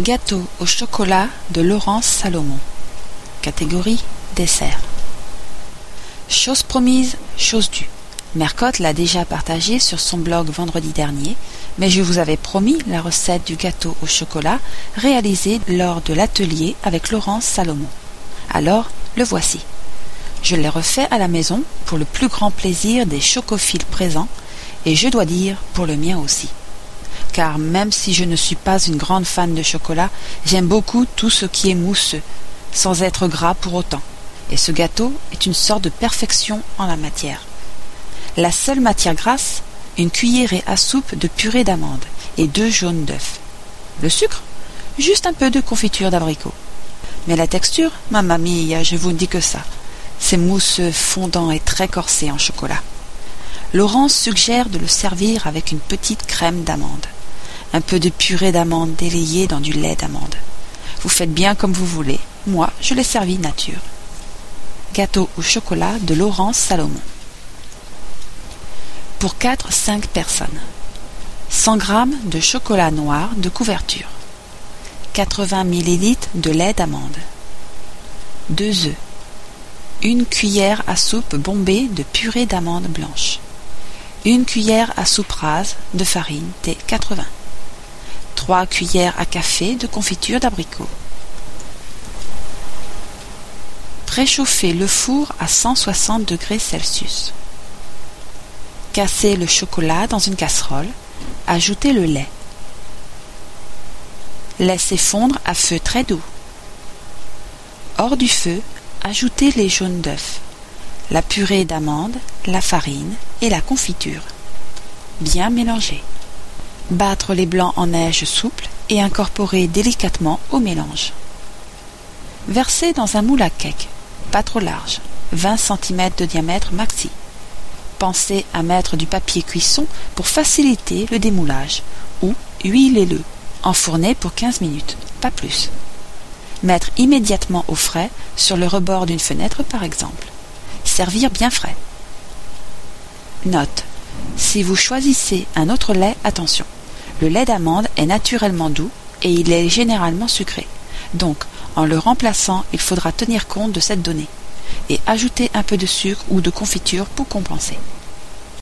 Gâteau au chocolat de Laurence Salomon. Catégorie dessert. Chose promise, chose due. Mercotte l'a déjà partagé sur son blog vendredi dernier, mais je vous avais promis la recette du gâteau au chocolat réalisé lors de l'atelier avec Laurence Salomon. Alors, le voici. Je l'ai refait à la maison pour le plus grand plaisir des chocophiles présents, et je dois dire pour le mien aussi car même si je ne suis pas une grande fan de chocolat, j'aime beaucoup tout ce qui est mousseux, sans être gras pour autant, et ce gâteau est une sorte de perfection en la matière. La seule matière grasse, une cuillerée à soupe de purée d'amande et deux jaunes d'œufs. Le sucre Juste un peu de confiture d'abricot. Mais la texture, mamma mia, je vous dis que ça. C'est mousseux, fondant et très corsé en chocolat. Laurence suggère de le servir avec une petite crème d'amande un peu de purée d'amande délayée dans du lait d'amande. Vous faites bien comme vous voulez. Moi, je l'ai servi nature. Gâteau au chocolat de Laurence Salomon. Pour 4-5 personnes. 100 g de chocolat noir de couverture. 80 ml de lait d'amande. 2 œufs. Une cuillère à soupe bombée de purée d'amande blanche. Une cuillère à soupe rase de farine T80. 3 cuillères à café de confiture d'abricot. Préchauffez le four à 160 degrés Celsius. Cassez le chocolat dans une casserole. Ajoutez le lait. Laissez fondre à feu très doux. Hors du feu, ajoutez les jaunes d'œufs, la purée d'amande, la farine et la confiture. Bien mélanger battre les blancs en neige souple et incorporer délicatement au mélange. Verser dans un moule à cake, pas trop large, 20 cm de diamètre maxi. Pensez à mettre du papier cuisson pour faciliter le démoulage, ou huilez-le, enfourner pour 15 minutes, pas plus. Mettre immédiatement au frais sur le rebord d'une fenêtre par exemple. Servir bien frais. Note. Si vous choisissez un autre lait, attention. Le lait d'amande est naturellement doux et il est généralement sucré. Donc, en le remplaçant, il faudra tenir compte de cette donnée et ajouter un peu de sucre ou de confiture pour compenser.